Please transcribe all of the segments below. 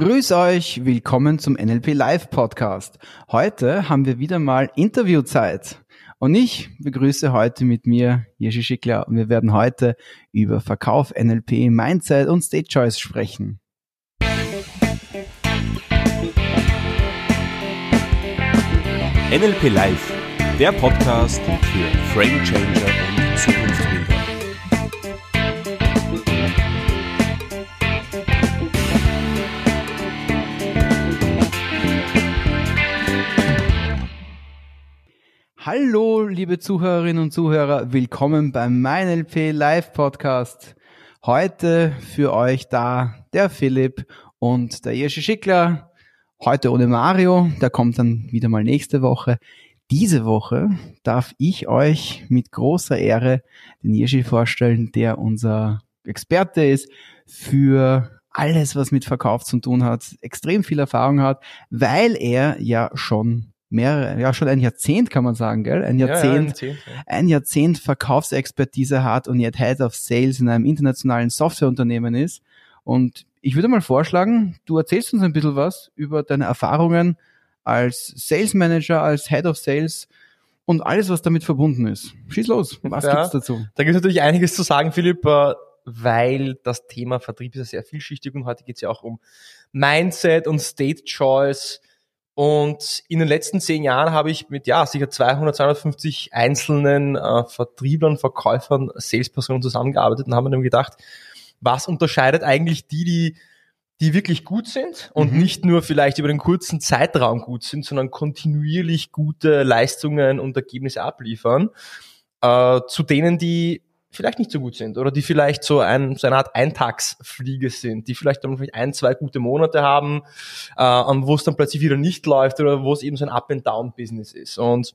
Grüß euch, willkommen zum NLP Live Podcast. Heute haben wir wieder mal Interviewzeit. Und ich begrüße heute mit mir Jerzy Schickler und wir werden heute über Verkauf, NLP, Mindset und State Choice sprechen. NLP Live, der Podcast für Frame Changer und Zukunftsbilder. Hallo, liebe Zuhörerinnen und Zuhörer, willkommen beim MeinLP Live Podcast. Heute für euch da der Philipp und der Jerzy Schickler. Heute ohne Mario, der kommt dann wieder mal nächste Woche. Diese Woche darf ich euch mit großer Ehre den Jerzy vorstellen, der unser Experte ist für alles, was mit Verkauf zu tun hat, extrem viel Erfahrung hat, weil er ja schon mehrere, ja schon ein Jahrzehnt kann man sagen, gell? Ein Jahrzehnt, ja, ja, ein, Jahrzehnt ja. ein Jahrzehnt Verkaufsexpertise hat und jetzt Head of Sales in einem internationalen Softwareunternehmen ist. Und ich würde mal vorschlagen, du erzählst uns ein bisschen was über deine Erfahrungen als Sales Manager, als Head of Sales und alles, was damit verbunden ist. Schieß los, was gibt's dazu? Da gibt es natürlich einiges zu sagen, Philipp, äh, weil das Thema Vertrieb ist ja sehr vielschichtig und heute geht es ja auch um Mindset und State Choice und in den letzten zehn Jahren habe ich mit ja sicher 200, 250 einzelnen äh, Vertrieblern, Verkäufern, Salespersonen zusammengearbeitet und haben mir dann gedacht, was unterscheidet eigentlich die, die die wirklich gut sind und mhm. nicht nur vielleicht über den kurzen Zeitraum gut sind, sondern kontinuierlich gute Leistungen und Ergebnisse abliefern, äh, zu denen, die vielleicht nicht so gut sind oder die vielleicht so, ein, so eine Art Eintagsfliege sind, die vielleicht dann vielleicht ein, zwei gute Monate haben, äh, wo es dann plötzlich wieder nicht läuft oder wo es eben so ein Up-and-Down-Business ist. Und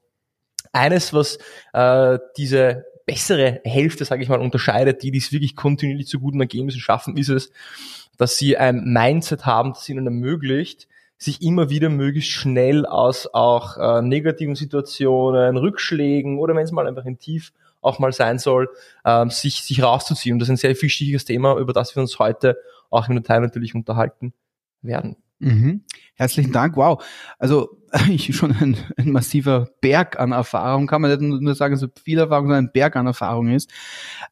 eines, was äh, diese bessere Hälfte, sage ich mal, unterscheidet, die, die es wirklich kontinuierlich zu guten Ergebnissen schaffen, ist es, dass sie ein Mindset haben, das ihnen ermöglicht, sich immer wieder möglichst schnell aus auch äh, negativen Situationen, Rückschlägen oder wenn es mal einfach ein Tief auch mal sein soll, ähm, sich, sich rauszuziehen. Und das ist ein sehr vielschichtiges Thema, über das wir uns heute auch im Detail natürlich unterhalten werden. Mhm. Herzlichen Dank. Wow. Also ich schon ein, ein, massiver Berg an Erfahrung, kann man nicht nur sagen, so viel Erfahrung, sondern ein Berg an Erfahrung ist.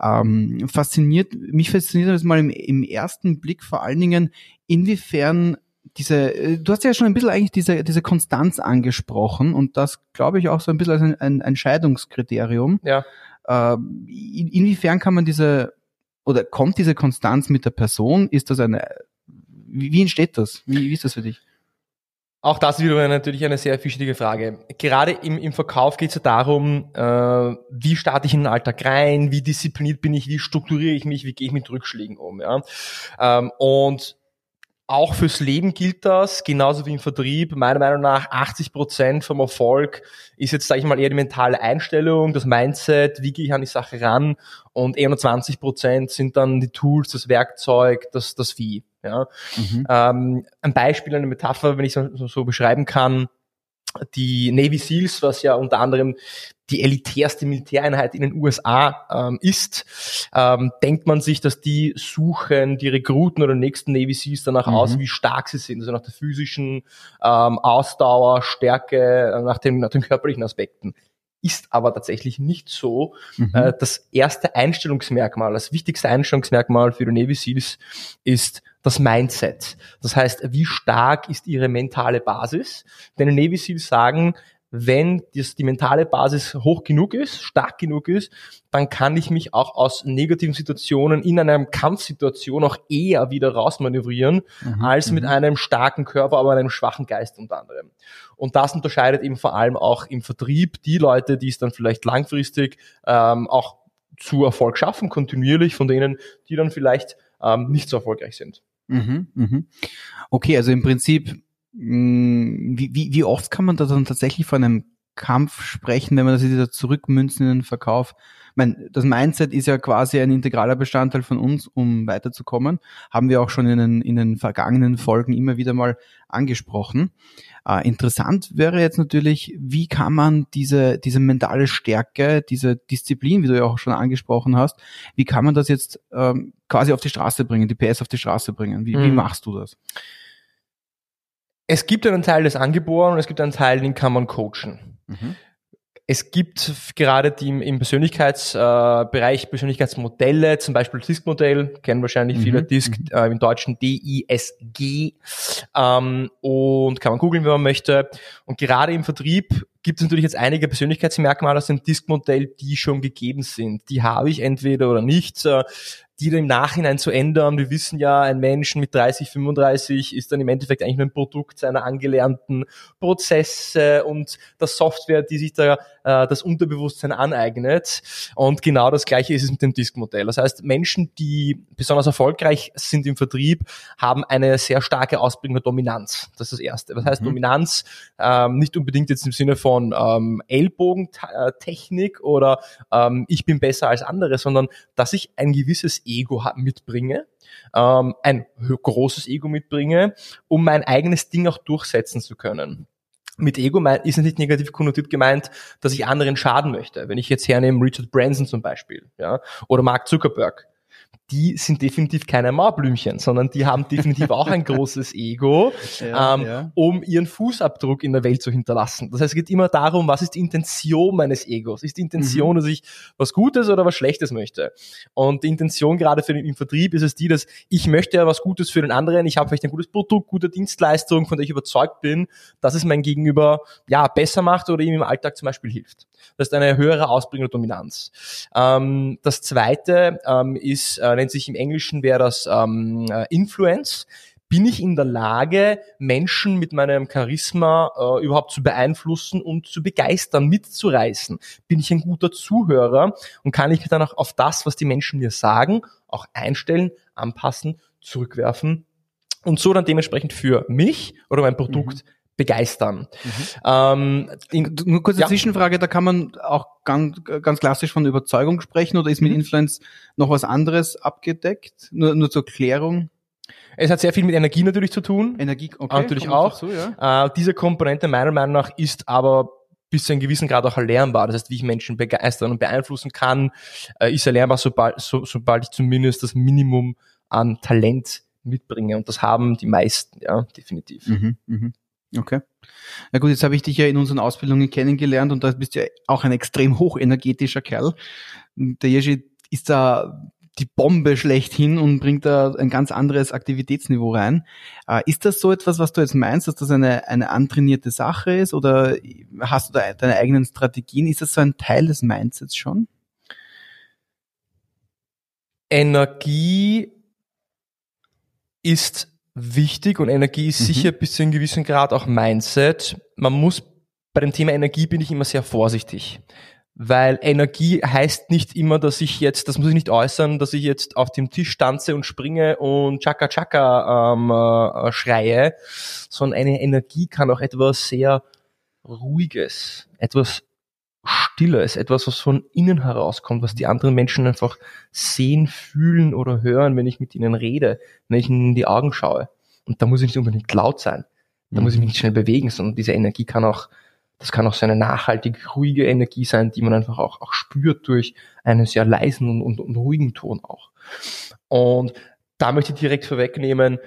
Ähm, fasziniert, mich fasziniert das mal im, im ersten Blick vor allen Dingen, inwiefern diese, äh, du hast ja schon ein bisschen eigentlich diese, diese Konstanz angesprochen und das glaube ich auch so ein bisschen als ein, ein, ein Scheidungskriterium. Ja. Äh, inwiefern kann man diese, oder kommt diese Konstanz mit der Person? Ist das eine, wie, entsteht das? Wie, wie ist das für dich? Auch das ist wieder natürlich eine sehr vielschichtige Frage. Gerade im, im Verkauf geht es ja darum, äh, wie starte ich in den Alltag rein, wie diszipliniert bin ich, wie strukturiere ich mich, wie gehe ich mit Rückschlägen um. Ja? Ähm, und auch fürs Leben gilt das, genauso wie im Vertrieb. Meiner Meinung nach 80 Prozent vom Erfolg ist jetzt, sage ich mal, eher die mentale Einstellung, das Mindset, wie gehe ich an die Sache ran und eher nur 20 Prozent sind dann die Tools, das Werkzeug, das, das Wie. Ja. Mhm. Ähm, ein Beispiel, eine Metapher, wenn ich so, so beschreiben kann, die Navy SEALs, was ja unter anderem die elitärste Militäreinheit in den USA ähm, ist, ähm, denkt man sich, dass die suchen die Rekruten oder nächsten Navy SEALs danach mhm. aus, wie stark sie sind, also nach der physischen ähm, Ausdauer, Stärke, äh, nach, dem, nach den körperlichen Aspekten. Ist aber tatsächlich nicht so. Mhm. Äh, das erste Einstellungsmerkmal, das wichtigste Einstellungsmerkmal für die Navy SEALs ist das Mindset. Das heißt, wie stark ist ihre mentale Basis? Denn die Navy Seals sagen, wenn das, die mentale Basis hoch genug ist, stark genug ist, dann kann ich mich auch aus negativen Situationen in einer Kampfsituation auch eher wieder rausmanövrieren, mhm, als mit mhm. einem starken Körper, aber einem schwachen Geist unter anderem. Und das unterscheidet eben vor allem auch im Vertrieb die Leute, die es dann vielleicht langfristig ähm, auch zu Erfolg schaffen, kontinuierlich von denen, die dann vielleicht ähm, nicht so erfolgreich sind. Mhm, mhm. Okay, also im Prinzip, mh, wie, wie, wie oft kann man da dann tatsächlich von einem Kampf sprechen, wenn man das wieder zurückmünzen in den Verkauf? Ich meine, das Mindset ist ja quasi ein integraler Bestandteil von uns, um weiterzukommen. Haben wir auch schon in den, in den vergangenen Folgen immer wieder mal angesprochen. Äh, interessant wäre jetzt natürlich, wie kann man diese, diese mentale Stärke, diese Disziplin, wie du ja auch schon angesprochen hast, wie kann man das jetzt ähm, quasi auf die Straße bringen, die PS auf die Straße bringen? Wie, mhm. wie machst du das? Es gibt einen Teil, des angeboren und es gibt einen Teil, den kann man coachen. Mhm. Es gibt gerade die im, Persönlichkeitsbereich Persönlichkeitsmodelle, zum Beispiel DISC-Modell, kennen wahrscheinlich viele Mhm, DISC, äh, im Deutschen D-I-S-G, ähm, und kann man googeln, wenn man möchte. Und gerade im Vertrieb gibt es natürlich jetzt einige Persönlichkeitsmerkmale aus dem DISC-Modell, die schon gegeben sind. Die habe ich entweder oder nicht. Die dann im Nachhinein zu ändern. Wir wissen ja, ein Mensch mit 30, 35 ist dann im Endeffekt eigentlich nur ein Produkt seiner angelernten Prozesse und der Software, die sich da äh, das Unterbewusstsein aneignet. Und genau das Gleiche ist es mit dem Disk-Modell. Das heißt, Menschen, die besonders erfolgreich sind im Vertrieb, haben eine sehr starke Ausprägung der Dominanz. Das ist das Erste. Was heißt Mhm. Dominanz? Ähm, nicht unbedingt jetzt im Sinne von ähm, Ellbogentechnik oder ähm, ich bin besser als andere, sondern dass ich ein gewisses Ego mitbringe, ähm, ein großes Ego mitbringe, um mein eigenes Ding auch durchsetzen zu können. Mit Ego ist nicht negativ konnotiert gemeint, dass ich anderen schaden möchte. Wenn ich jetzt hernehme Richard Branson zum Beispiel, ja, oder Mark Zuckerberg, die sind definitiv keine Mauerblümchen, sondern die haben definitiv auch ein großes Ego, Ja, ähm, ja. um ihren Fußabdruck in der Welt zu hinterlassen. Das heißt, es geht immer darum, was ist die Intention meines Egos? Ist die Mhm. Intention, dass ich was Gutes oder was Schlechtes möchte? Und die Intention gerade für den im Vertrieb ist es die, dass ich möchte ja was Gutes für den anderen. Ich habe vielleicht ein gutes Produkt, gute Dienstleistung, von der ich überzeugt bin, dass es mein Gegenüber ja besser macht oder ihm im Alltag zum Beispiel hilft. Das ist eine höhere Ausprägung der Dominanz. Ähm, das zweite ähm, ist, äh, nennt sich im Englischen wäre das ähm, äh, Influence. Bin ich in der Lage, Menschen mit meinem Charisma äh, überhaupt zu beeinflussen und zu begeistern, mitzureißen? Bin ich ein guter Zuhörer und kann ich mich dann auch auf das, was die Menschen mir sagen, auch einstellen, anpassen, zurückwerfen und so dann dementsprechend für mich oder mein Produkt begeistern? Ähm, in, Nur kurze Ja. Zwischenfrage, da kann man auch ganz, ganz klassisch von Überzeugung sprechen oder ist mit Mhm. Influence noch was anderes abgedeckt? Nur, nur zur Klärung. es hat sehr viel mit Energie natürlich zu tun. Energie, okay. Natürlich kommt noch auch. dazu, ja. Äh, diese Komponente meiner Meinung nach ist aber bis zu einem gewissen Grad auch erlernbar. Das heißt, wie ich Menschen begeistern und beeinflussen kann, äh, ist erlernbar, sobald, so, sobald ich zumindest das Minimum an Talent mitbringe. Und das haben die meisten, ja, definitiv. Mhm, mhm. Okay. Na gut, jetzt habe ich dich ja in unseren Ausbildungen kennengelernt und da bist du ja auch ein extrem hochenergetischer Kerl. Der Jerzy ist da die Bombe schlechthin und bringt da ein ganz anderes Aktivitätsniveau rein. Äh, ist das so etwas, was du jetzt meinst, dass das eine, eine antrainierte Sache ist oder hast du da deine eigenen Strategien? Ist das so ein Teil des Mindsets schon? Energie ist wichtig und Energie ist Mhm. sicher bis zu einem gewissen Grad auch Mindset. Man muss bei dem Thema Energie bin ich immer sehr vorsichtig. Weil Energie heißt nicht immer, dass ich jetzt, das muss ich nicht äußern, dass ich jetzt auf dem Tisch tanze und springe und Chaka Chaka ähm, äh, schreie, sondern eine Energie kann auch etwas sehr Ruhiges, etwas Stilles, etwas, was von innen herauskommt, was die anderen Menschen einfach sehen, fühlen oder hören, wenn ich mit ihnen rede, wenn ich ihnen in die Augen schaue. Und da muss ich nicht unbedingt laut sein. Da muss ich mich nicht schnell bewegen, sondern diese Energie kann auch, das kann auch so eine nachhaltig ruhige Energie sein, die man einfach auch, auch spürt durch einen sehr leisen und, und, und ruhigen Ton auch. Und da möchte ich direkt vorwegnehmen,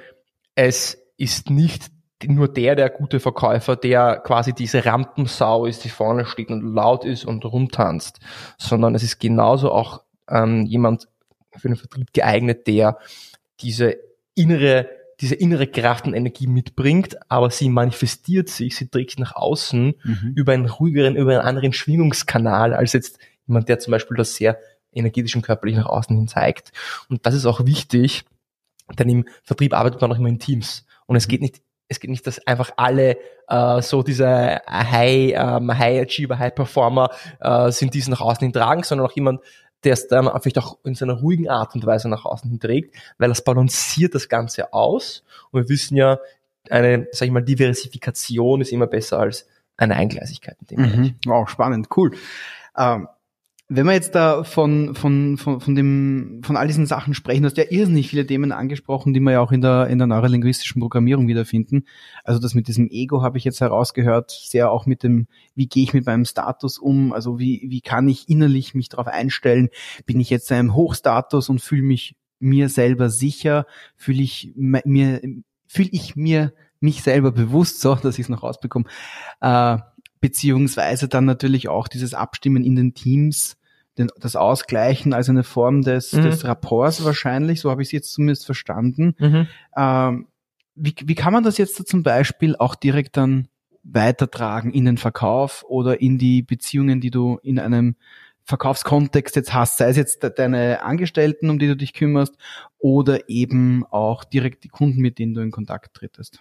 es ist nicht nur der, der gute Verkäufer, der quasi diese Rampensau ist, die vorne steht und laut ist und rumtanzt, sondern es ist genauso auch ähm, jemand für den Vertrieb geeignet, der diese innere, diese innere Kraft und Energie mitbringt, aber sie manifestiert sich, sie trägt sich nach außen Mhm. über einen ruhigeren, über einen anderen Schwingungskanal als jetzt jemand, der zum Beispiel das sehr energetisch und körperlich nach außen hin zeigt. Und das ist auch wichtig, denn im Vertrieb arbeitet man auch immer in Teams. Und es geht nicht, es geht nicht, dass einfach alle äh, so diese High, ähm, High Achiever, High Performer äh, sind, die es nach außen hin tragen, sondern auch jemand, der es dann vielleicht auch in seiner ruhigen Art und Weise nach außen hin trägt, weil das balanciert das Ganze aus. Und wir wissen ja, eine, sag ich mal, Diversifikation ist immer besser als eine Eingleisigkeit in dem Bereich. Mhm. Wow, spannend, cool. Ähm, wenn wir jetzt da von, von, von, von dem, von all diesen Sachen sprechen, du hast ja irrsinnig viele Themen angesprochen, die wir ja auch in der, in der neurolinguistischen Programmierung wiederfinden. Also das mit diesem Ego habe ich jetzt herausgehört, sehr auch mit dem, wie gehe ich mit meinem Status um, also wie, wie kann ich innerlich mich darauf einstellen, bin ich jetzt in einem Hochstatus und fühle mich mir selber sicher, fühle ich mir, fühle ich mir mich selber bewusst, so, dass ich es noch rausbekomme, äh, beziehungsweise dann natürlich auch dieses Abstimmen in den Teams, den, das Ausgleichen als eine Form des, Mhm. des Rapports wahrscheinlich, so habe ich es jetzt zumindest verstanden. Mhm. Ähm, wie, wie kann man das jetzt zum Beispiel auch direkt dann weitertragen in den Verkauf oder in die Beziehungen, die du in einem Verkaufskontext jetzt hast, sei es jetzt de- deine Angestellten, um die du dich kümmerst, oder eben auch direkt die Kunden, mit denen du in Kontakt trittest.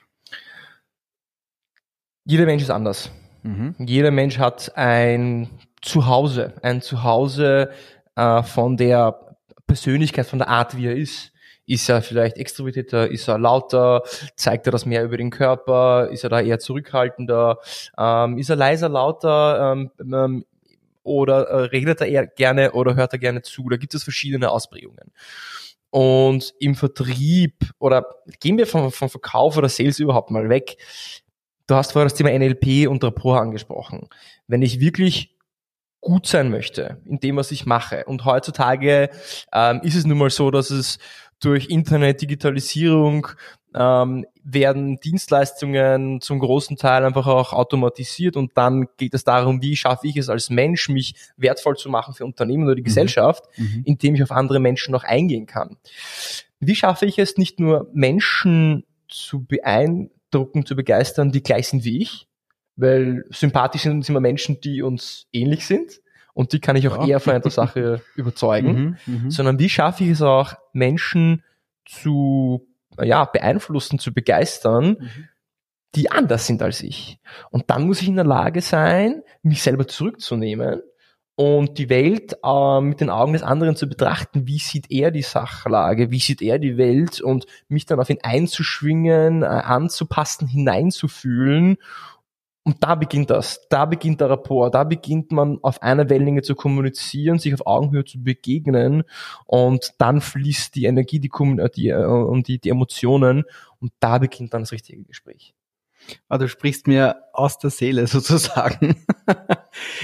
Jeder Mensch ist anders. Mhm. Jeder Mensch hat ein Zuhause, ein Zuhause äh, von der Persönlichkeit, von der Art, wie er ist. Ist er vielleicht extrovertierter, ist er lauter, zeigt er das mehr über den Körper, ist er da eher zurückhaltender, ähm, ist er leiser, lauter ähm, ähm, oder äh, redet er eher gerne oder hört er gerne zu. Da gibt es verschiedene Ausprägungen. Und im Vertrieb oder gehen wir vom, vom Verkauf oder Sales überhaupt mal weg. Du hast vorher das Thema NLP und Rapport angesprochen. Wenn ich wirklich gut sein möchte in dem, was ich mache. Und heutzutage ähm, ist es nun mal so, dass es durch Internet, Digitalisierung ähm, werden Dienstleistungen zum großen Teil einfach auch automatisiert und dann geht es darum, wie schaffe ich es als Mensch, mich wertvoll zu machen für Unternehmen oder die Gesellschaft, Mhm. indem ich auf andere Menschen noch eingehen kann. Wie schaffe ich es nicht nur Menschen zu beeindrucken, zu begeistern, die gleich sind wie ich, weil sympathisch sind uns immer Menschen, die uns ähnlich sind und die kann ich auch Ja. eher von einer Sache überzeugen, Mhm. Mhm. sondern wie schaffe ich es auch, Menschen zu ja, beeinflussen, zu begeistern, Mhm. die anders sind als ich. Und dann muss ich in der Lage sein, mich selber zurückzunehmen und die Welt äh, mit den Augen des anderen zu betrachten. Wie sieht er die Sachlage? Wie sieht er die Welt? Und mich dann auf ihn einzuschwingen, äh, anzupassen, hineinzufühlen. Und da beginnt das. Da beginnt der Rapport. Da beginnt man auf einer Wellenlänge zu kommunizieren, sich auf Augenhöhe zu begegnen. Und dann fließt die Energie, die, äh, und die, die Emotionen. Und da beginnt dann das richtige Gespräch. Ah, du sprichst mir aus der Seele sozusagen.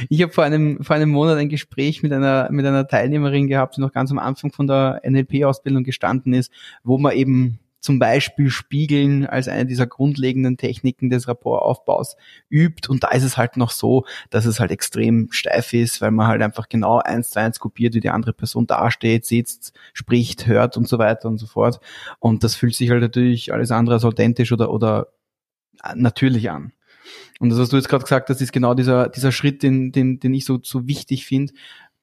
Ich habe vor einem, vor einem Monat ein Gespräch mit einer, mit einer Teilnehmerin gehabt, die noch ganz am Anfang von der NLP-Ausbildung gestanden ist, wo man eben zum Beispiel Spiegeln als eine dieser grundlegenden Techniken des Rapportaufbaus übt. Und da ist es halt noch so, dass es halt extrem steif ist, weil man halt einfach genau eins zu eins kopiert, wie die andere Person dasteht, sitzt, spricht, hört und so weiter und so fort. Und das fühlt sich halt natürlich alles andere als authentisch oder, oder natürlich an. Und das, was du jetzt gerade gesagt hast, ist genau dieser, dieser Schritt, den, den, den ich so, so wichtig finde,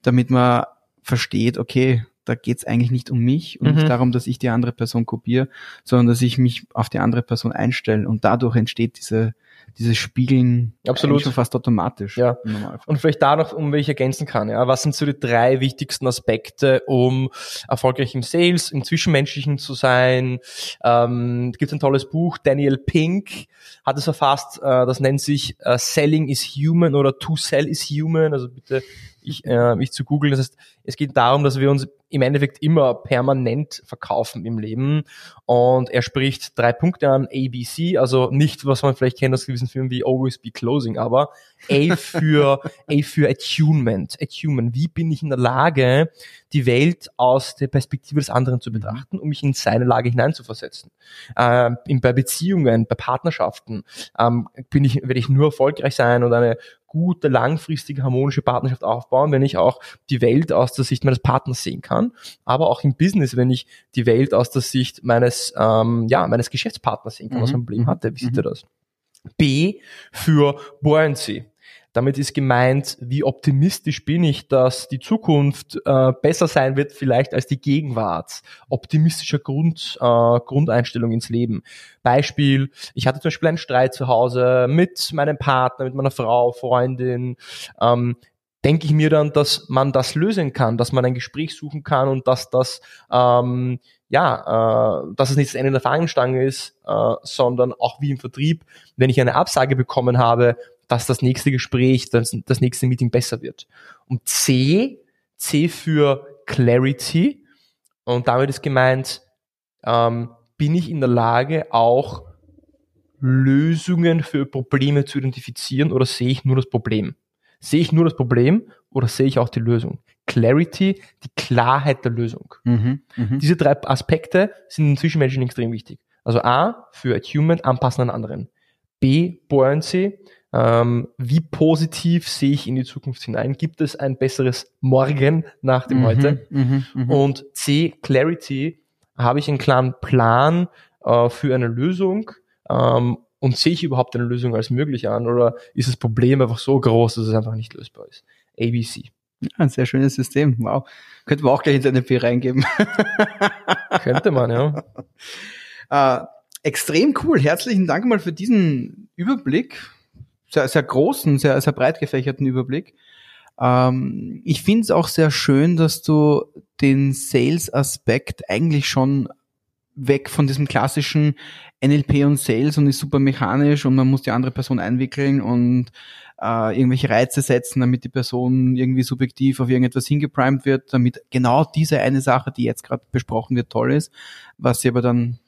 damit man versteht, okay, da geht's eigentlich nicht um mich und Mhm. nicht darum, dass ich die andere Person kopiere, sondern dass ich mich auf die andere Person einstelle und dadurch entsteht diese, dieses Spiegeln Absolut. schon fast automatisch. Ja. Und vielleicht da noch, um welche ich ergänzen kann. Ja, was sind so die drei wichtigsten Aspekte, um erfolgreich im Sales, im Zwischenmenschlichen zu sein? Ähm, gibt ein tolles Buch, Daniel Pink hat es verfasst, äh, das nennt sich äh, Selling is Human oder To Sell is Human. Also bitte ich, äh, mich zu googeln. Das heißt, es geht darum, dass wir uns im Endeffekt immer permanent verkaufen im Leben. Und er spricht drei Punkte an, ABC, also nicht, was man vielleicht kennt aus gewissen Filmen wie Always Be Closing, aber A für, A für Attunement. Attunement. Wie bin ich in der Lage, die Welt aus der Perspektive des anderen zu betrachten, um mich in seine Lage hineinzuversetzen? Ähm, in, bei Beziehungen, bei Partnerschaften ähm, bin ich, werde ich nur erfolgreich sein und eine gute, langfristige, harmonische Partnerschaft aufbauen, wenn ich auch die Welt aus der Sicht meines Partners sehen kann, aber auch im Business, wenn ich die Welt aus der Sicht meines, ähm, ja, meines Geschäftspartners sehen kann, was Mhm. für ein Problem hatte. Wie sieht Mhm. er das? B für Buoyancy. Damit ist gemeint, wie optimistisch bin ich, dass die Zukunft äh, besser sein wird vielleicht als die Gegenwart. Optimistischer Grund, äh, Grundeinstellung ins Leben. Beispiel, ich hatte zum Beispiel einen Streit zu Hause mit meinem Partner, mit meiner Frau, Freundin. Ähm, denke ich mir dann, dass man das lösen kann, dass man ein Gespräch suchen kann und dass das ähm, ja, äh, dass es nicht das Ende der Fahnenstange ist, äh, sondern auch wie im Vertrieb, wenn ich eine Absage bekommen habe, dass das nächste Gespräch, das, das nächste Meeting besser wird. Und C, C für Clarity. Und damit ist gemeint, ähm, bin ich in der Lage, auch Lösungen für Probleme zu identifizieren oder sehe ich nur das Problem? Sehe ich nur das Problem oder sehe ich auch die Lösung? Clarity, die Klarheit der Lösung. Mhm. Mhm. Diese drei Aspekte sind im Zwischenmenschen extrem wichtig. Also A, für Attunement anpassen an anderen. B, Buoyancy, ähm, wie positiv sehe ich in die Zukunft hinein? Gibt es ein besseres Morgen nach dem Mhm, Heute? mhm, mhm. Und C, Clarity, habe ich einen klaren Plan äh, für eine Lösung ähm, und sehe ich überhaupt eine Lösung als möglich an oder ist das Problem einfach so groß, dass es einfach nicht lösbar ist? ABC. Ja, ein sehr schönes System. Wow. Könnten wir auch gleich ins NLP reingeben. Könnte man, ja. Äh, extrem cool. Herzlichen Dank mal für diesen Überblick. Sehr, sehr großen, sehr, sehr breit gefächerten Überblick. Ähm, ich finde es auch sehr schön, dass du den Sales-Aspekt eigentlich schon weg von diesem klassischen NLP und Sales und ist super mechanisch und man muss die andere Person einwickeln und äh, irgendwelche Reize setzen, damit die Person irgendwie subjektiv auf irgendetwas hingeprimed wird, damit genau diese eine Sache, die jetzt gerade besprochen wird, toll ist, was sie aber dann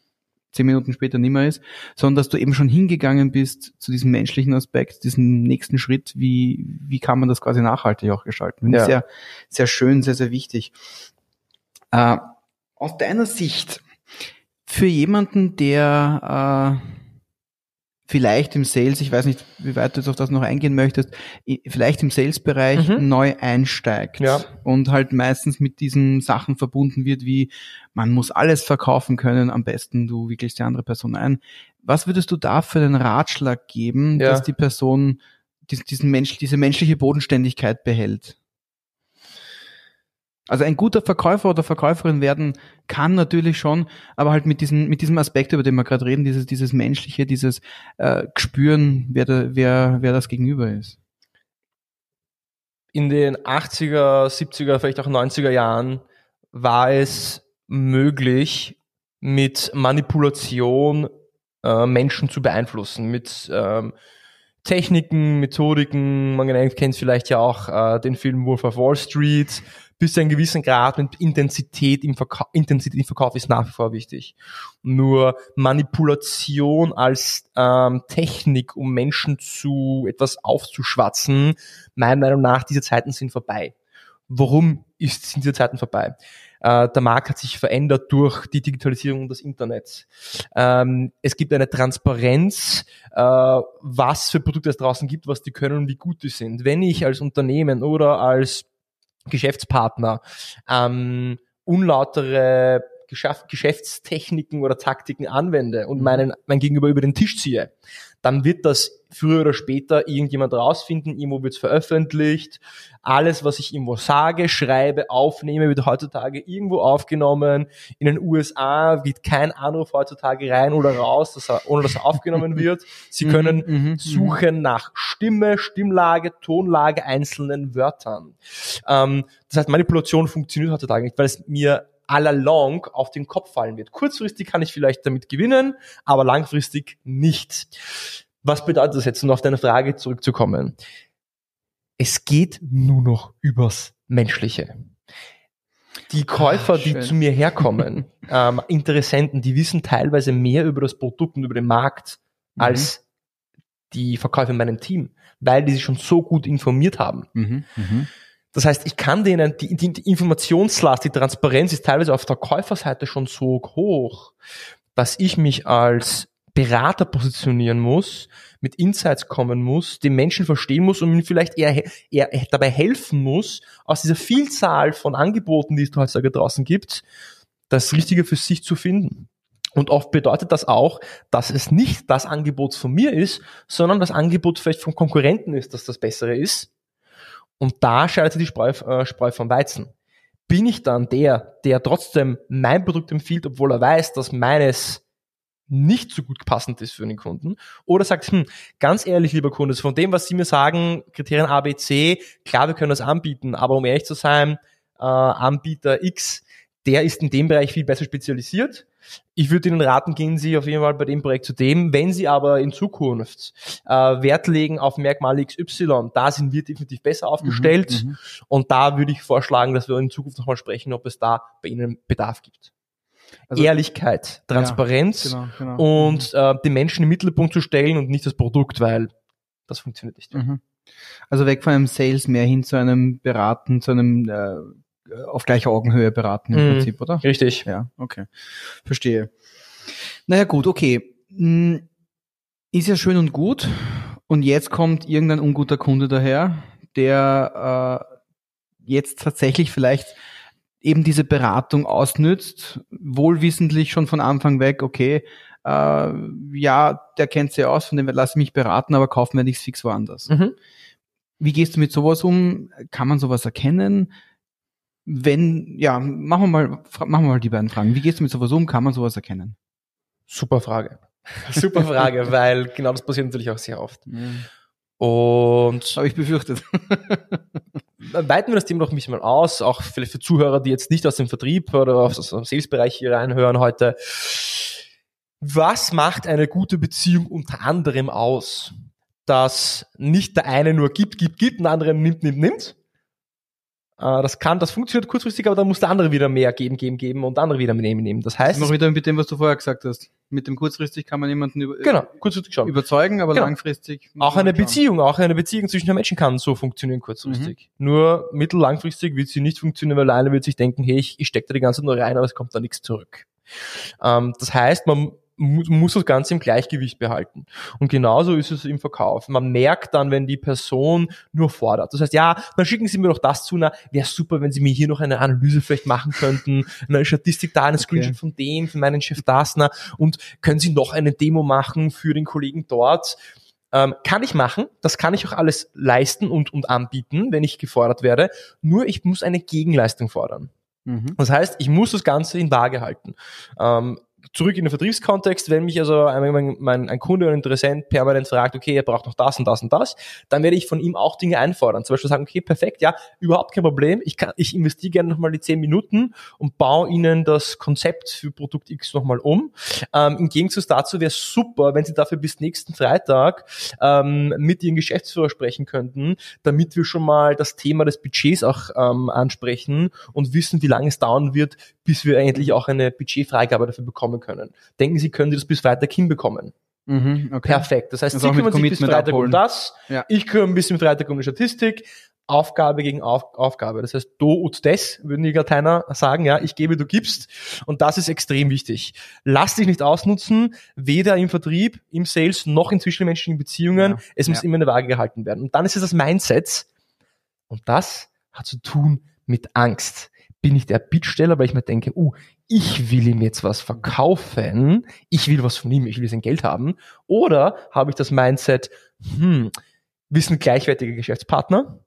zehn Minuten später nicht mehr ist, sondern dass du eben schon hingegangen bist zu diesem menschlichen Aspekt, diesen nächsten Schritt, wie, wie kann man das quasi nachhaltig auch gestalten. Finde ich Ja. sehr, sehr schön, sehr, sehr wichtig. Äh, aus deiner Sicht, für jemanden, der äh, vielleicht im Sales, ich weiß nicht, wie weit du jetzt auf das noch eingehen möchtest, vielleicht im Sales-Bereich Mhm. neu einsteigt Ja. und halt meistens mit diesen Sachen verbunden wird, wie man muss alles verkaufen können, am besten du wickelst die andere Person ein. Was würdest du da für einen Ratschlag geben, Ja. dass die Person dies- diesen Mensch, diese menschliche Bodenständigkeit behält? Also ein guter Verkäufer oder Verkäuferin werden kann natürlich schon, aber halt mit diesem, mit diesem Aspekt, über den wir gerade reden, dieses, dieses menschliche, dieses äh, Gespüren, wer, da, wer, wer das Gegenüber ist. in den 80er, 70er, vielleicht auch 90er Jahren war es möglich, mit Manipulation äh, Menschen zu beeinflussen, mit ähm, Techniken, Methodiken, man kennt vielleicht ja auch äh, den Film Wolf of Wall Street, bis zu einem gewissen Grad mit Intensität im, Verkau Intensität im Verkauf ist nach wie vor wichtig. Nur Manipulation als ähm, Technik, um Menschen zu etwas aufzuschwatzen, meiner Meinung nach, diese Zeiten sind vorbei. Warum ist, sind diese Zeiten vorbei? Äh, der Markt hat sich verändert durch die Digitalisierung des Internets. Ähm, es gibt eine Transparenz, äh, was für Produkte es draußen gibt, was die können und wie gut die sind. Wenn ich als Unternehmen oder als Geschäftspartner ähm, unlautere Geschäft, Geschäftstechniken oder Taktiken anwende und meinen, mein Gegenüber über den Tisch ziehe, dann wird das früher oder später irgendjemand rausfinden, irgendwo wird es veröffentlicht. Alles, was ich irgendwo sage, schreibe, aufnehme, wird heutzutage irgendwo aufgenommen. In den USA geht kein Anruf heutzutage rein oder raus, dass er, ohne dass er aufgenommen wird. Sie Mhm, können mhm, mhm. suchen nach Stimme, Stimmlage, Tonlage einzelnen Wörtern. Ähm, das heißt, Manipulation funktioniert heutzutage nicht, weil es mir all along auf den Kopf fallen wird. Kurzfristig kann ich vielleicht damit gewinnen, aber langfristig nicht. Was bedeutet das jetzt, um auf deine Frage zurückzukommen? Es geht nur noch übers Menschliche. Die Käufer, Ah, die zu mir herkommen, ähm, Interessenten, die wissen teilweise mehr über das Produkt und über den Markt Mhm. als die Verkäufer in meinem Team, weil die sich schon so gut informiert haben. Mhm. Mhm. Das heißt, ich kann denen, die, die, die Informationslast, die Transparenz ist teilweise auf der Käuferseite schon so hoch, dass ich mich als Berater positionieren muss, mit Insights kommen muss, den Menschen verstehen muss und ihm vielleicht eher, he- eher dabei helfen muss, aus dieser Vielzahl von Angeboten, die es heutzutage draußen gibt, das Richtige für sich zu finden. Und oft bedeutet das auch, dass es nicht das Angebot von mir ist, sondern das Angebot vielleicht vom Konkurrenten ist, dass das bessere ist. Und da scheidet sich die Spreu, äh, Spreu vom Weizen. Bin ich dann der, der trotzdem mein Produkt empfiehlt, obwohl er weiß, dass meines nicht so gut passend ist für den Kunden? Oder sagt, hm, ganz ehrlich, lieber Kunde, von dem, was Sie mir sagen, Kriterien A, B, C, klar, wir können das anbieten, aber um ehrlich zu sein, äh, Anbieter X, der ist in dem Bereich viel besser spezialisiert. Ich würde Ihnen raten, gehen Sie auf jeden Fall bei dem Projekt zu dem. Wenn Sie aber in Zukunft äh, Wert legen auf Merkmale XY, da sind wir definitiv besser aufgestellt. Mhm. Und da würde ich vorschlagen, dass wir in Zukunft nochmal sprechen, ob es da bei Ihnen Bedarf gibt. Also- Ehrlichkeit, Transparenz Genau, genau. und äh, den Menschen im Mittelpunkt zu stellen und nicht das Produkt, weil das funktioniert nicht. Mhm. Also weg von einem Sales mehr hin zu einem Beraten, zu einem äh, auf gleicher Augenhöhe beraten im Mhm. Prinzip, oder? Richtig. Ja, okay. Verstehe. Naja gut, okay. Hm, Ist ja schön und gut. Und jetzt kommt irgendein unguter Kunde daher, der äh, jetzt tatsächlich vielleicht eben diese Beratung ausnützt, wohlwissentlich schon von Anfang weg, okay, äh, ja, der kennt sie aus, von dem lasse ich mich beraten, aber kaufen wir nichts fix woanders. Mhm. Wie gehst du mit sowas um? Kann man sowas erkennen? Wenn, ja, machen wir mal, machen wir mal die beiden Fragen. Wie gehst du mit sowas um? Kann man sowas erkennen? Super Frage. Super Frage, weil genau das passiert natürlich auch sehr oft. Und Habe ich befürchtet. weiten wir das Thema noch ein bisschen mal aus, auch vielleicht für Zuhörer, die jetzt nicht aus dem Vertrieb oder aus, aus dem Sales-Bereich hier reinhören heute. Was macht eine gute Beziehung unter anderem aus? Dass nicht der eine nur gibt, gibt, gibt, und der andere nimmt, nimmt, nimmt. Äh, Das kann, das funktioniert kurzfristig, aber dann muss der andere wieder mehr geben, geben, geben und der andere wieder nehmen, nehmen. Das heißt, Noch wieder mit dem, was du vorher gesagt hast. Mit dem kurzfristig kann man jemanden über, genau, kurzfristig schon. überzeugen, aber Genau. langfristig. Auch eine schauen. Beziehung, auch eine Beziehung zwischen den Menschen kann so funktionieren kurzfristig. Nur mittellangfristig wird sie nicht funktionieren, weil einer wird sich denken, hey, ich, ich stecke da die ganze Zeit nur rein, aber es kommt da nichts zurück. Ähm, das heißt, man mu muss das Ganze im Gleichgewicht behalten. Und genauso ist es im Verkauf. Man merkt dann, wenn die Person nur fordert. Das heißt, ja, dann schicken Sie mir doch das zu, na, wäre super, wenn Sie mir hier noch eine Analyse vielleicht machen könnten, eine Statistik da, eine Screenshot von dem, für meinen Chef das, na, und können Sie noch eine Demo machen für den Kollegen dort? Ähm, kann ich machen, das kann ich auch alles leisten und, und anbieten, wenn ich gefordert werde. Nur ich muss eine Gegenleistung fordern. Mhm. Das heißt, ich muss das Ganze in Waage halten. Ähm, zurück in den Vertriebskontext, wenn mich also ein, mein, ein Kunde oder ein Interessent permanent fragt, okay, er braucht noch das und das und das, dann werde ich von ihm auch Dinge einfordern. Zum Beispiel sagen, okay, perfekt, ja, überhaupt kein Problem. Ich kann, ich investiere gerne nochmal die zehn Minuten und baue Ihnen das Konzept für Produkt X nochmal um. Ähm, Im Gegensatz dazu wäre es super, wenn Sie dafür bis nächsten Freitag ähm, mit Ihren Geschäftsführer sprechen könnten, damit wir schon mal das Thema des Budgets auch ähm, ansprechen und wissen, wie lange es dauern wird, bis wir eigentlich auch eine Budgetfreigabe dafür bekommen können. Denken Sie, können Sie das bis Freitag hinbekommen? Mhm. Okay. Perfekt. Das heißt, Also Sie kümmern sich bis Freitag abholen. um das, Ja. ich kümmere ein bisschen Freitag um die Statistik, Aufgabe gegen Auf Aufgabe. Das heißt, do und des, würden die Lateiner sagen, ja, ich gebe, du gibst. Und das ist extrem wichtig. Lass dich nicht ausnutzen, weder im Vertrieb, im Sales, noch in zwischenmenschlichen Beziehungen. Ja. Es muss Ja. immer eine Waage gehalten werden. Und dann ist es das Mindset. Und das hat zu tun mit Angst. Bin ich der Bittsteller, weil ich mir denke, uh, ich will ihm jetzt was verkaufen, ich will was von ihm, ich will sein Geld haben. Oder habe ich das Mindset, hm, wir sind gleichwertige Geschäftspartner,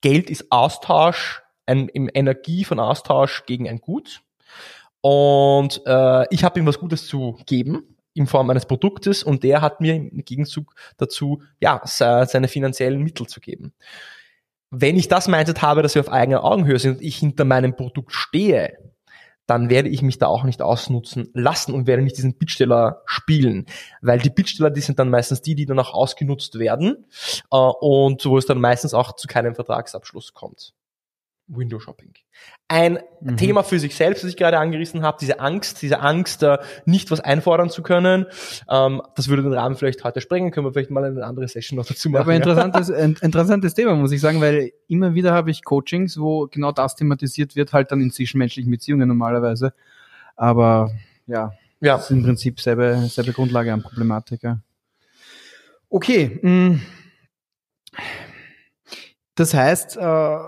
Geld ist Austausch, ein, im Energie von Austausch gegen ein Gut. Und äh, ich habe ihm was Gutes zu geben in Form eines Produktes und der hat mir im Gegenzug dazu ja se- seine finanziellen Mittel zu geben. Wenn ich das Mindset habe, dass wir auf eigener Augenhöhe sind und ich hinter meinem Produkt stehe, dann werde ich mich da auch nicht ausnutzen lassen und werde nicht diesen Bittsteller spielen. Weil die Bittsteller, die sind dann meistens die, die dann auch ausgenutzt werden äh, und wo es dann meistens auch zu keinem Vertragsabschluss kommt. Window Shopping. Ein Mhm. Thema für sich selbst, das ich gerade angerissen habe, diese Angst, diese Angst, äh, nicht was einfordern zu können. Ähm, das würde den Rahmen vielleicht heute sprengen, können wir vielleicht mal eine andere Session noch dazu machen. Aber interessantes, ein interessantes Thema, muss ich sagen, weil immer wieder habe ich Coachings, wo genau das thematisiert wird, halt dann in zwischenmenschlichen Beziehungen normalerweise. Aber ja, ja. das ist im Prinzip selbe, selbe Grundlage an Problematik. Ja. Okay. mh. Das heißt, äh,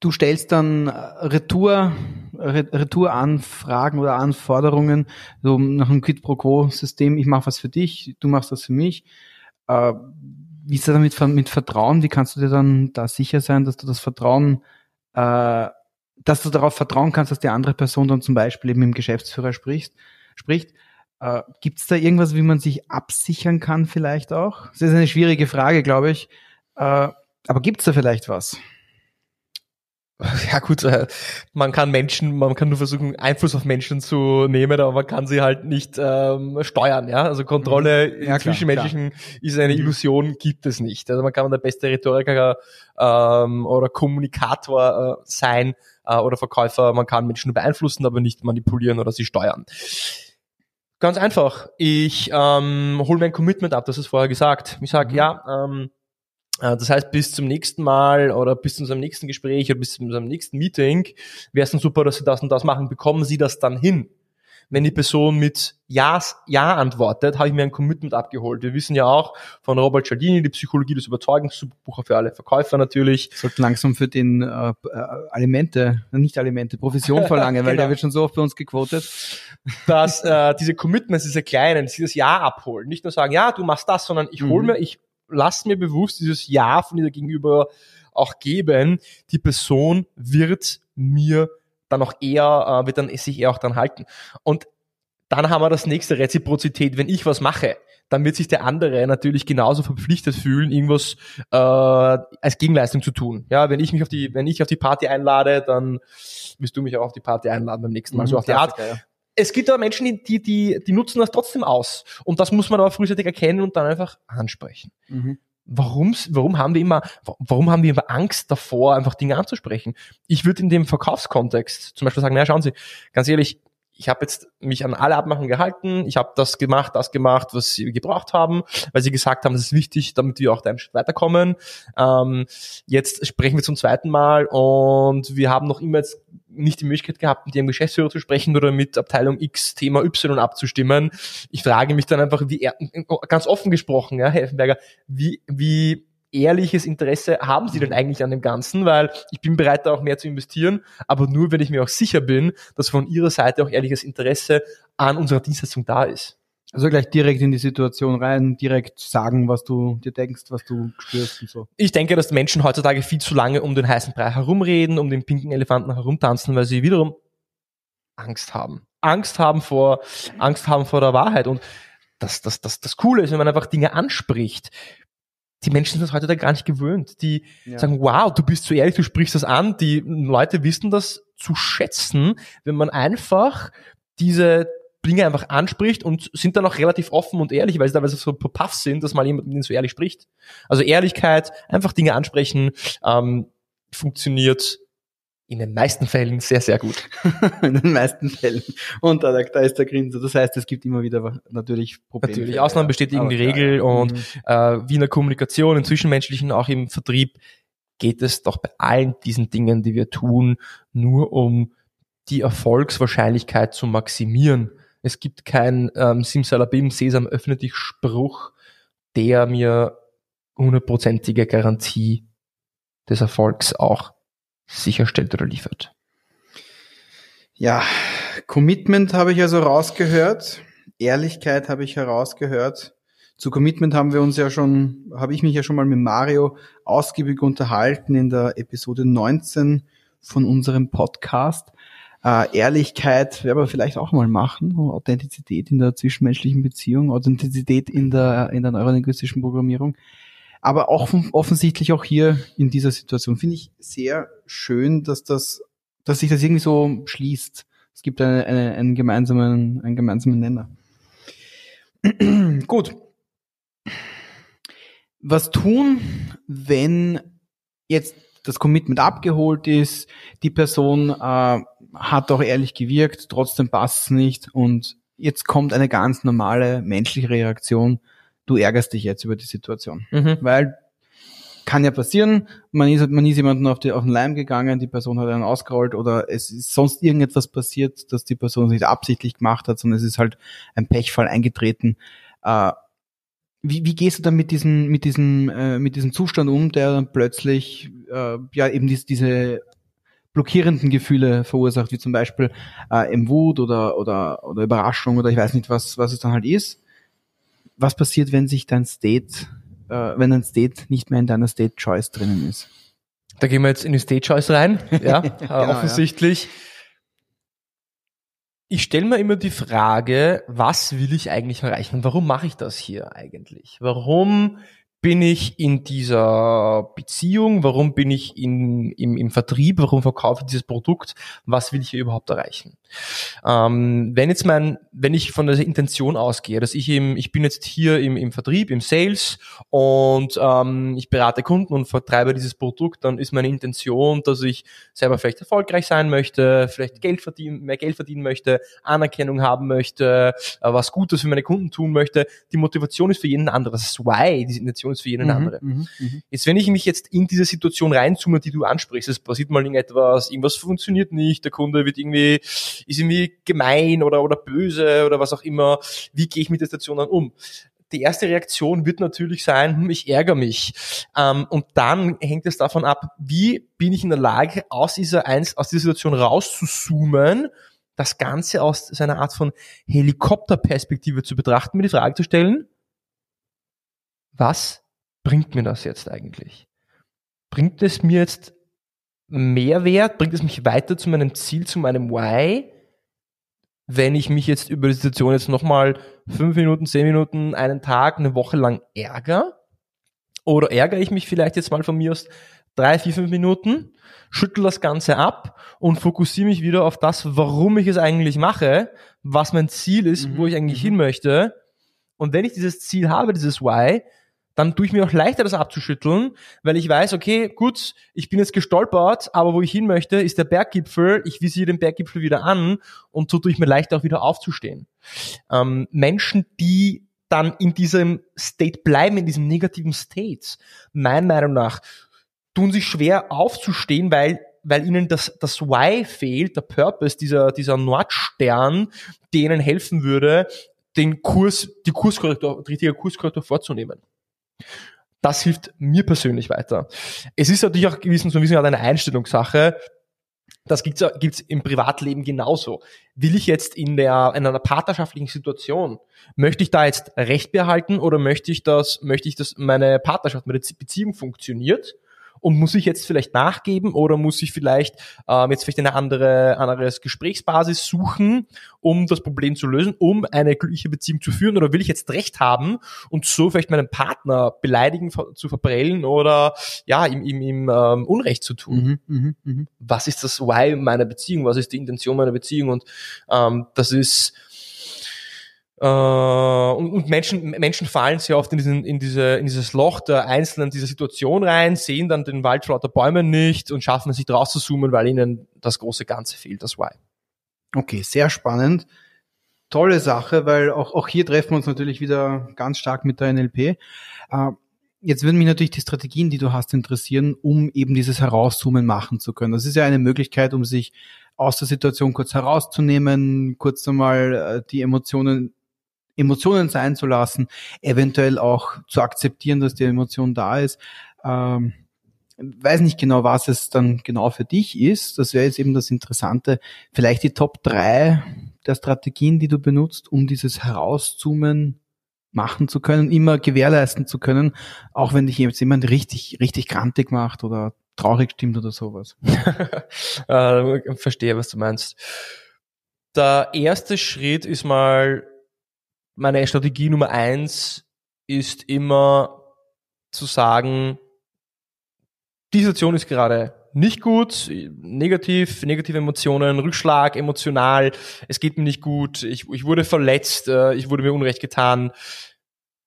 du stellst dann äh, Retour, Re- Retouranfragen oder Anforderungen, so nach einem Quid pro Quo System, ich mache was für dich, du machst was für mich. Äh, wie ist das dann mit, Ver- mit Vertrauen? Wie kannst du dir dann da sicher sein, dass du das Vertrauen, äh, dass du darauf vertrauen kannst, dass die andere Person dann zum Beispiel eben dem Geschäftsführer sprichst, spricht? Äh, Gibt es da irgendwas, wie man sich absichern kann vielleicht auch? Das ist eine schwierige Frage, glaube ich. Äh, aber gibt es da vielleicht was? Ja gut, äh, man kann Menschen, man kann nur versuchen, Einfluss auf Menschen zu nehmen, aber man kann sie halt nicht ähm, steuern, ja. Also Kontrolle Mhm. Ja, im klar, Zwischenmenschlichen ist eine Mhm. Illusion, gibt es nicht. Also man kann der beste Rhetoriker ähm, oder Kommunikator äh, sein äh, oder Verkäufer, man kann Menschen beeinflussen, aber nicht manipulieren oder sie steuern. Ganz einfach. Ich ähm, hole mein Commitment ab, das ist vorher gesagt. Ich sage, Mhm. ja, ähm, äh, das heißt, bis zum nächsten Mal oder bis zu unserem nächsten Gespräch oder bis zu unserem nächsten Meeting wäre es dann super, dass Sie das und das machen. Bekommen Sie das dann hin? Wenn die Person mit Ja, Ja antwortet, habe ich mir ein Commitment abgeholt. Wir wissen ja auch von Robert Cialdini, die Psychologie des Überzeugens, Bucher für alle Verkäufer natürlich. Sollten langsam für den äh, äh, Alimente, nicht Alimente, Provision verlangen, weil Genau. der wird schon so oft bei uns gequotet. dass äh, diese Commitments, diese kleinen, dieses Ja abholen. Nicht nur sagen, ja, du machst das, sondern ich hol Mhm. mir, ich lass mir bewusst dieses Ja von dir gegenüber auch geben. Die Person wird mir dann auch eher, äh, wird dann sich eher auch dran halten. Und dann haben wir das nächste Reziprozität. Wenn ich was mache, dann wird sich der andere natürlich genauso verpflichtet fühlen, irgendwas äh, als Gegenleistung zu tun. Ja, wenn ich mich auf die, wenn ich auf die Party einlade, dann wirst du mich auch auf die Party einladen beim nächsten Mal. so auf die Art. Ja. Es gibt aber Menschen, die, die, die, nutzen das trotzdem aus. Und das muss man aber frühzeitig erkennen und dann einfach ansprechen. Mhm. Warum, warum haben wir immer, warum haben wir immer Angst davor, einfach Dinge anzusprechen? Ich würde in dem Verkaufskontext zum Beispiel sagen, naja, schauen Sie, ganz ehrlich, ich habe jetzt mich an alle Abmachungen gehalten, ich habe das gemacht, das gemacht, was Sie gebraucht haben, weil Sie gesagt haben, das ist wichtig, damit wir auch einen Schritt weiterkommen. Ähm, jetzt sprechen wir zum zweiten Mal und wir haben noch immer jetzt nicht die Möglichkeit gehabt, mit Ihrem Geschäftsführer zu sprechen oder mit Abteilung X Thema Y abzustimmen. Ich frage mich dann einfach, wie er, ganz offen gesprochen, ja, Herr Effenberger, wie, wie ehrliches Interesse haben Sie denn eigentlich an dem Ganzen? Weil ich bin bereit, da auch mehr zu investieren, aber nur, wenn ich mir auch sicher bin, dass von Ihrer Seite auch ehrliches Interesse an unserer Dienstleistung da ist. Also gleich direkt in die Situation rein, direkt sagen, was du dir denkst, was du spürst und so. Ich denke, dass Menschen heutzutage viel zu lange um den heißen Brei herumreden, um den pinken Elefanten herumtanzen, weil sie wiederum Angst haben. Angst haben vor, Angst haben vor der Wahrheit. Und das, das, das, das Coole ist, wenn man einfach Dinge anspricht. Die Menschen sind das heutzutage gar nicht gewöhnt. Die Ja. sagen, wow, du bist so ehrlich, du sprichst das an. Die Leute wissen das zu schätzen, wenn man einfach diese Dinge einfach anspricht und sind dann auch relativ offen und ehrlich, weil sie teilweise so paff sind, dass mal jemand mit ihnen so ehrlich spricht. Also Ehrlichkeit, einfach Dinge ansprechen, ähm, funktioniert in den meisten Fällen sehr, sehr gut. in den meisten Fällen. Und da, da ist der Grinser. Das heißt, es gibt immer wieder natürlich Probleme. Natürlich, Ausnahmen bestätigen die Regel und äh, wie in der Kommunikation, im Zwischenmenschlichen, auch im Vertrieb, geht es doch bei allen diesen Dingen, die wir tun, nur um die Erfolgswahrscheinlichkeit zu maximieren. Es gibt kein ähm, Simsalabim, Sesam, öffne dich Spruch, der mir hundertprozentige Garantie des Erfolgs auch sicherstellt oder liefert. Ja, Commitment habe ich also rausgehört. Ehrlichkeit habe ich herausgehört. Zu Commitment haben wir uns ja schon, habe ich mich ja schon mal mit Mario ausgiebig unterhalten in der Episode 19 von unserem Podcast. Äh, Ehrlichkeit werden wir vielleicht auch mal machen. Authentizität in der zwischenmenschlichen Beziehung, Authentizität in der, in der neurolinguistischen Programmierung. Aber auch offensichtlich auch hier in dieser Situation finde ich sehr schön, dass das, dass sich das irgendwie so schließt. Es gibt eine, eine, einen gemeinsamen, einen gemeinsamen Nenner. Gut. Was tun, wenn jetzt das Commitment abgeholt ist, die Person äh, hat auch ehrlich gewirkt, trotzdem passt es nicht und jetzt kommt eine ganz normale menschliche Reaktion. Du ärgerst dich jetzt über die Situation. Mhm. Weil kann ja passieren, man ist, man ist jemanden auf, die, auf den Leim gegangen, die Person hat einen ausgerollt oder es ist sonst irgendetwas passiert, dass die Person es nicht absichtlich gemacht hat, sondern es ist halt ein Pechfall eingetreten. Äh, wie, wie gehst du dann mit diesem, mit diesem, äh, mit diesem Zustand um, der dann plötzlich äh, ja eben dies, diese blockierenden Gefühle verursacht, wie zum Beispiel äh, im Wut oder, oder, oder Überraschung oder ich weiß nicht, was, was es dann halt ist. Was passiert, wenn sich dein State, äh, wenn dein State nicht mehr in deiner State Choice drinnen ist? Da gehen wir jetzt in die Stage Choice rein, ja, äh, Genau, offensichtlich. Ich stelle mir immer die Frage, was will ich eigentlich erreichen? Warum mache ich das hier eigentlich? Warum bin ich in dieser Beziehung? Warum bin ich in, im, im Vertrieb? Warum verkaufe ich dieses Produkt? Was will ich hier überhaupt erreichen? Ähm, wenn jetzt mein, wenn ich von der Intention ausgehe, dass ich eben, ich bin jetzt hier im, im Vertrieb, im Sales und ähm, ich berate Kunden und vertreibe dieses Produkt, dann ist meine Intention, dass ich selber vielleicht erfolgreich sein möchte, vielleicht Geld verdienen, mehr Geld verdienen möchte, Anerkennung haben möchte, äh, was Gutes für meine Kunden tun möchte. Die Motivation ist für jeden andere. Das ist Why, diese Intention Situation ist für jeden eine andere. Mhm, mhm. Jetzt, wenn ich mich jetzt in diese Situation reinzoome, die du ansprichst, es passiert mal irgendetwas, irgendwas funktioniert nicht, der Kunde wird irgendwie, ist irgendwie gemein oder, oder böse oder was auch immer, wie gehe ich mit der Situation dann um? Die erste Reaktion wird natürlich sein, hm, ich ärgere mich. Ähm, und dann hängt es davon ab, wie bin ich in der Lage, aus dieser, eins, aus dieser Situation rauszuzoomen, das Ganze aus seiner Art von Helikopterperspektive zu betrachten, mir die Frage zu stellen, was bringt mir das jetzt eigentlich? Bringt es mir jetzt Mehrwert? Bringt es mich weiter zu meinem Ziel, zu meinem Why? Wenn ich mich jetzt über die Situation jetzt nochmal fünf Minuten, zehn Minuten, einen Tag, eine Woche lang ärgere? Oder ärgere ich mich vielleicht jetzt mal von mir aus drei, vier, fünf Minuten, schüttel das Ganze ab und fokussiere mich wieder auf das, warum ich es eigentlich mache, was mein Ziel ist, Mhm, wo ich eigentlich mhm. hin möchte. Und wenn ich dieses Ziel habe, dieses Why, dann tue ich mir auch leichter, das abzuschütteln, weil ich weiß, okay, gut, ich bin jetzt gestolpert, aber wo ich hin möchte, ist der Berggipfel. Ich visiere den Berggipfel wieder an und so tue ich mir leichter auch wieder aufzustehen. Ähm, Menschen, die dann in diesem State bleiben, in diesem negativen State, meiner Meinung nach, tun sich schwer aufzustehen, weil weil ihnen das, das Why fehlt, der Purpose, dieser, dieser Nordstern, der ihnen helfen würde, den Kurs, die Kurskorrektur, richtige Kurskorrektur vorzunehmen. Das hilft mir persönlich weiter. Es ist natürlich auch gewissen, so ein bisschen eine Einstellungssache. Das gibt's, gibt's im Privatleben genauso. Will ich jetzt in der, in einer partnerschaftlichen Situation, möchte ich da jetzt Recht behalten oder möchte ich das, möchte ich, dass meine Partnerschaft, meine Beziehung funktioniert? Und muss ich jetzt vielleicht nachgeben oder muss ich vielleicht ähm, jetzt vielleicht eine andere anderes Gesprächsbasis suchen, um das Problem zu lösen, um eine glückliche Beziehung zu führen? Oder will ich jetzt Recht haben und so vielleicht meinen Partner beleidigen, zu verprellen oder ja ihm, ihm, ihm ähm, Unrecht zu tun? Mhm, mhm, mhm. was ist das Why meiner Beziehung, was ist die Intention meiner Beziehung und ähm, das ist äh, und, und Menschen, Menschen fallen sehr oft in, diesen, in, diese, in dieses Loch der Einzelnen dieser Situation rein, sehen dann den Wald vor lauter Bäumen nicht und schaffen es nicht rauszuzoomen, weil ihnen das große Ganze fehlt, das Why. Okay, sehr spannend. Tolle Sache, weil auch, auch hier treffen wir uns natürlich wieder ganz stark mit der NLP. Äh, Jetzt würden mich natürlich die Strategien, die du hast, interessieren, um eben dieses Herauszoomen machen zu können. Das ist ja eine Möglichkeit, um sich aus der Situation kurz herauszunehmen, kurz einmal äh, die Emotionen Emotionen sein zu lassen, eventuell auch zu akzeptieren, dass die Emotion da ist. Ähm, weiß nicht genau, was es dann genau für dich ist. Das wäre jetzt eben das Interessante. Vielleicht die Top drei der Strategien, die du benutzt, um dieses Herauszoomen machen zu können, immer gewährleisten zu können, auch wenn dich jetzt jemand richtig, richtig grantig macht oder traurig stimmt oder sowas. äh, verstehe, was du meinst. Der erste Schritt ist mal, meine Strategie Nummer eins ist immer zu sagen, die Situation ist gerade nicht gut, negativ, negative Emotionen, Rückschlag, emotional, es geht mir nicht gut, ich, ich wurde verletzt, äh, ich wurde mir Unrecht getan.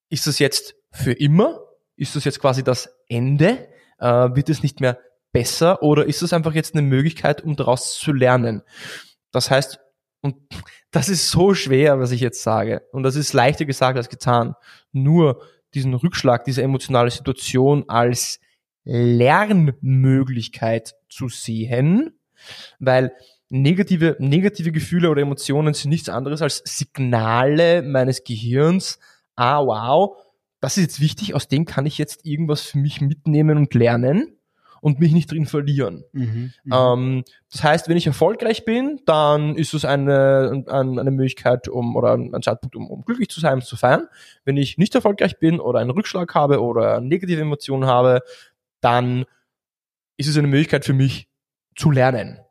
Ist das jetzt für immer? Ist das jetzt quasi das Ende? Äh, wird es nicht mehr besser oder ist das einfach jetzt eine Möglichkeit, um daraus zu lernen? Das heißt, und das ist so schwer, was ich jetzt sage. Und das ist leichter gesagt als getan. Nur diesen Rückschlag, diese emotionale Situation als Lernmöglichkeit zu sehen, weil negative, negative Gefühle oder Emotionen sind nichts anderes als Signale meines Gehirns. Ah, wow, das ist jetzt wichtig, aus dem kann ich jetzt irgendwas für mich mitnehmen und lernen und mich nicht drin verlieren. Mhm. Ähm, das heißt, wenn ich erfolgreich bin, dann ist es eine, eine, eine Möglichkeit, um oder ein Zeitpunkt, um, um glücklich zu sein, zu feiern. Wenn ich nicht erfolgreich bin oder einen Rückschlag habe oder negative Emotionen habe, dann ist es eine Möglichkeit für mich zu lernen,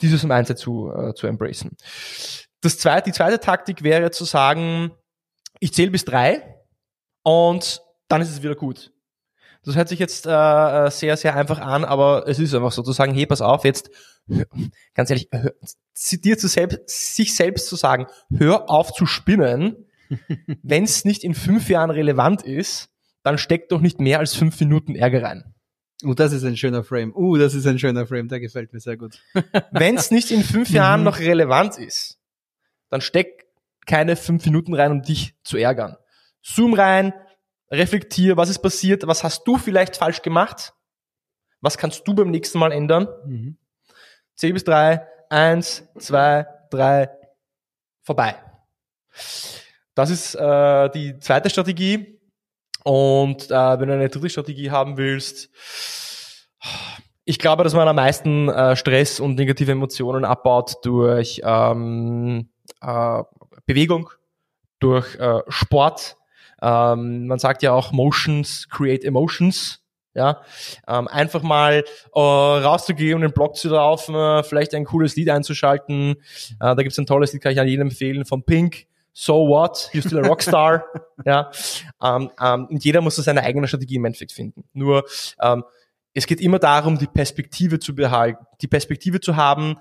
dieses Mindset zu, äh, zu embracen. Das zweite, die zweite Taktik wäre zu sagen, ich zähle bis drei und dann ist es wieder gut. Das hört sich jetzt äh, sehr, sehr einfach an, aber es ist einfach so zu sagen, hey, pass auf, jetzt, ganz ehrlich, hör, dir zu selbst, sich selbst zu sagen, hör auf zu spinnen, wenn es nicht in fünf Jahren relevant ist, dann steckt doch nicht mehr als fünf Minuten Ärger rein. Uh, das ist ein schöner Frame. Uh, das ist ein schöner Frame, der gefällt mir sehr gut. Wenn es nicht in fünf Jahren Mhm. noch relevant ist, dann steck keine fünf Minuten rein, um dich zu ärgern. Zoom rein, reflektier, was ist passiert, was hast du vielleicht falsch gemacht, was kannst du beim nächsten Mal ändern. Mhm. 10 bis 3, 1, 2, 3, vorbei. Das ist äh, die zweite Strategie. Und äh, wenn du eine dritte Strategie haben willst, ich glaube, dass man am meisten äh, Stress und negative Emotionen abbaut durch ähm, äh, Bewegung, durch äh, Sport. Ähm, man sagt ja auch Motions create Emotions. Ja, ähm, einfach mal äh, rauszugehen und den Blog zu laufen, äh, vielleicht ein cooles Lied einzuschalten. Äh, da gibt's ein tolles Lied, kann ich an jedem empfehlen, von Pink. So what? You're still a Rockstar. ja, ähm, ähm, und jeder muss so seine eigene Strategie im Endeffekt finden. Nur ähm, es geht immer darum, die Perspektive zu behalten, die Perspektive zu haben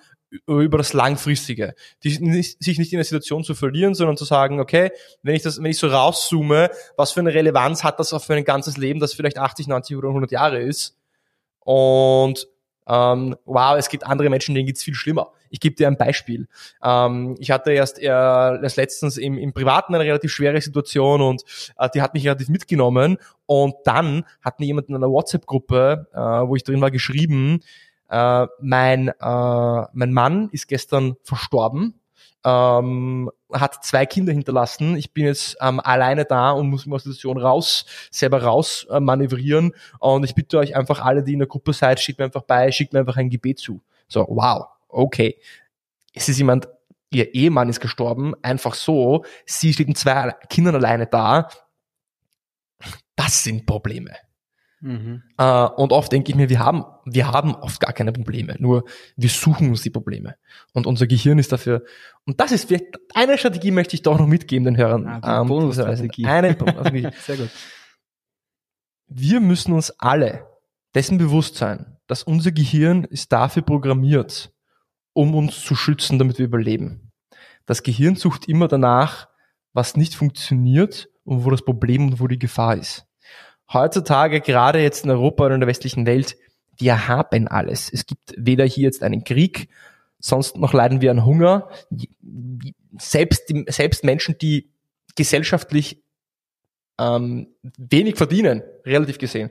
über das Langfristige. Die, nicht, sich nicht in der Situation zu verlieren, sondern zu sagen, okay, wenn ich das, wenn ich so rauszoome, was für eine Relevanz hat das auch für ein ganzes Leben, das vielleicht 80, 90 oder 100 Jahre ist? Und ähm, wow, es gibt andere Menschen, denen geht's viel schlimmer. Ich gebe dir ein Beispiel. Ähm, ich hatte erst, äh, erst letztens im, im Privaten eine relativ schwere Situation und äh, die hat mich relativ mitgenommen. Und dann hat mir jemand in einer WhatsApp-Gruppe, äh, wo ich drin war, geschrieben, äh, mein, äh, mein Mann ist gestern verstorben ähm, hat zwei Kinder hinterlassen. Ich bin jetzt ähm, alleine da und muss mich aus der Situation raus, selber raus äh, manövrieren. Und ich bitte euch einfach alle, die in der Gruppe seid, schickt mir einfach bei, schickt mir einfach ein Gebet zu. So, wow, okay. Es ist jemand, ihr Ehemann ist gestorben, einfach so. Sie steht mit zwei Kindern alleine da. Das sind Probleme. Mhm. Äh, und oft denke ich mir, wir haben, wir haben oft gar keine Probleme, nur wir suchen uns die Probleme. Und unser Gehirn ist dafür, und das ist vielleicht, eine Strategie möchte ich doch noch mitgeben den Hörern. Ah, ähm, Bonusstrategie. Eine Bonusstrategie. Sehr gut. Wir müssen uns alle dessen bewusst sein, dass unser Gehirn ist dafür programmiert, um uns zu schützen, damit wir überleben. Das Gehirn sucht immer danach, was nicht funktioniert und wo das Problem und wo die Gefahr ist heutzutage, gerade jetzt in Europa oder in der westlichen Welt, wir haben alles. Es gibt weder hier jetzt einen Krieg, sonst noch leiden wir an Hunger. Selbst, selbst Menschen, die gesellschaftlich ähm, wenig verdienen, relativ gesehen,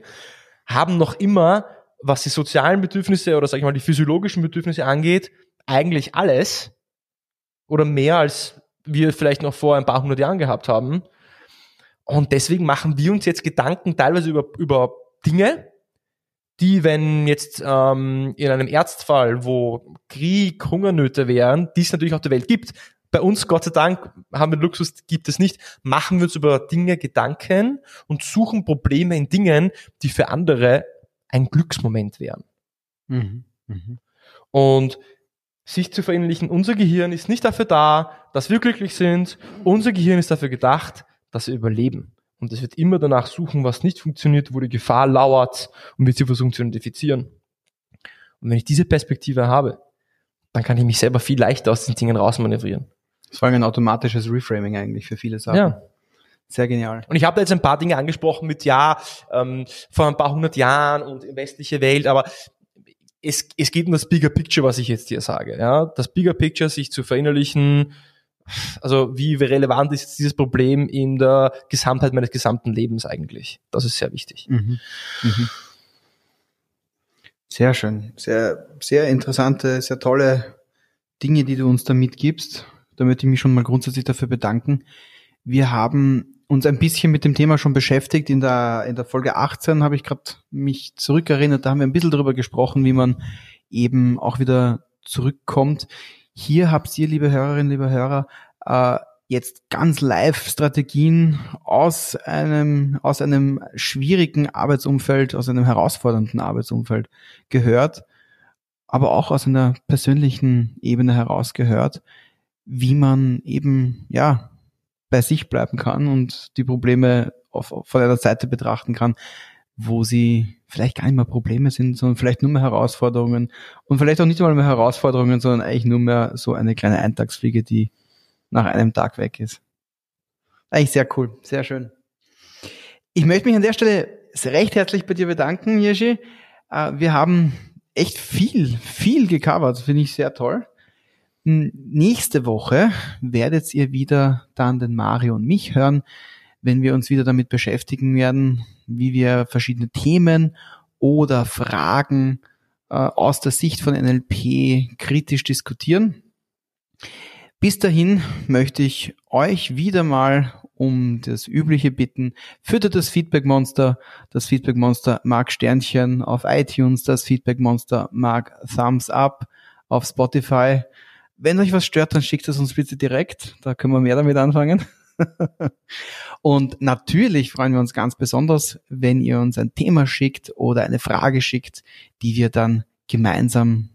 haben noch immer, was die sozialen Bedürfnisse oder sag ich mal die physiologischen Bedürfnisse angeht, eigentlich alles oder mehr als wir vielleicht noch vor ein paar hundert Jahren gehabt haben. Und deswegen machen wir uns jetzt Gedanken teilweise über, über Dinge, die, wenn jetzt ähm, in einem Ärztfall, wo Krieg, Hungernöte wären, die es natürlich auf der Welt gibt, bei uns, Gott sei Dank, haben wir Luxus, gibt es nicht, machen wir uns über Dinge Gedanken und suchen Probleme in Dingen, die für andere ein Glücksmoment wären. Mhm. Mhm. Und sich zu verinnerlichen, unser Gehirn ist nicht dafür da, dass wir glücklich sind, unser Gehirn ist dafür gedacht, dass wir überleben. Und es wird immer danach suchen, was nicht funktioniert, wo die Gefahr lauert und wird sie versuchen zu identifizieren. Und wenn ich diese Perspektive habe, dann kann ich mich selber viel leichter aus den Dingen rausmanövrieren. Das war ein automatisches Reframing eigentlich für viele Sachen. Ja. Sehr genial. Und ich habe da jetzt ein paar Dinge angesprochen mit, ja, ähm, vor ein paar hundert Jahren und westliche Welt, aber es, es geht um das Bigger Picture, was ich jetzt hier sage. Ja? Das Bigger Picture, sich zu verinnerlichen, also wie relevant ist dieses Problem in der Gesamtheit meines gesamten Lebens eigentlich? Das ist sehr wichtig. Mhm. Mhm. Sehr schön. Sehr, sehr interessante, sehr tolle Dinge, die du uns da mitgibst. Da möchte ich mich schon mal grundsätzlich dafür bedanken. Wir haben uns ein bisschen mit dem Thema schon beschäftigt. In der, in der Folge 18 habe ich gerade mich zurückerinnert, da haben wir ein bisschen darüber gesprochen, wie man eben auch wieder zurückkommt. Hier habt ihr, liebe Hörerinnen, liebe Hörer, äh, jetzt ganz live Strategien aus einem, aus einem schwierigen Arbeitsumfeld, aus einem herausfordernden Arbeitsumfeld gehört, aber auch aus einer persönlichen Ebene heraus gehört, wie man eben, ja, bei sich bleiben kann und die Probleme auf, von einer Seite betrachten kann, wo sie vielleicht gar nicht mehr Probleme sind, sondern vielleicht nur mehr Herausforderungen und vielleicht auch nicht mal mehr Herausforderungen, sondern eigentlich nur mehr so eine kleine Eintagsfliege, die nach einem Tag weg ist. Eigentlich sehr cool, sehr schön. Ich möchte mich an der Stelle recht herzlich bei dir bedanken, Jirschi. Äh, wir haben echt viel, viel gecovert, finde ich sehr toll. Nächste Woche werdet ihr wieder dann den Mario und mich hören wenn wir uns wieder damit beschäftigen werden, wie wir verschiedene Themen oder Fragen äh, aus der Sicht von NLP kritisch diskutieren. Bis dahin möchte ich euch wieder mal um das Übliche bitten. Füttert das Feedback Monster. Das Feedback Monster mag Sternchen auf iTunes. Das Feedback Monster mag Thumbs Up auf Spotify. Wenn euch was stört, dann schickt es uns bitte direkt. Da können wir mehr damit anfangen. Und natürlich freuen wir uns ganz besonders, wenn ihr uns ein Thema schickt oder eine Frage schickt, die wir dann gemeinsam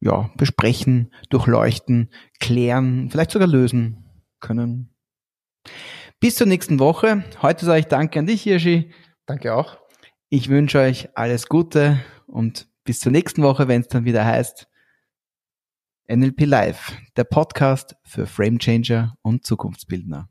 ja, besprechen, durchleuchten, klären, vielleicht sogar lösen können. Bis zur nächsten Woche. Heute sage ich Danke an dich, Hirschi. Danke auch. Ich wünsche euch alles Gute und bis zur nächsten Woche, wenn es dann wieder heißt NLP Live, der Podcast für Framechanger und Zukunftsbildner.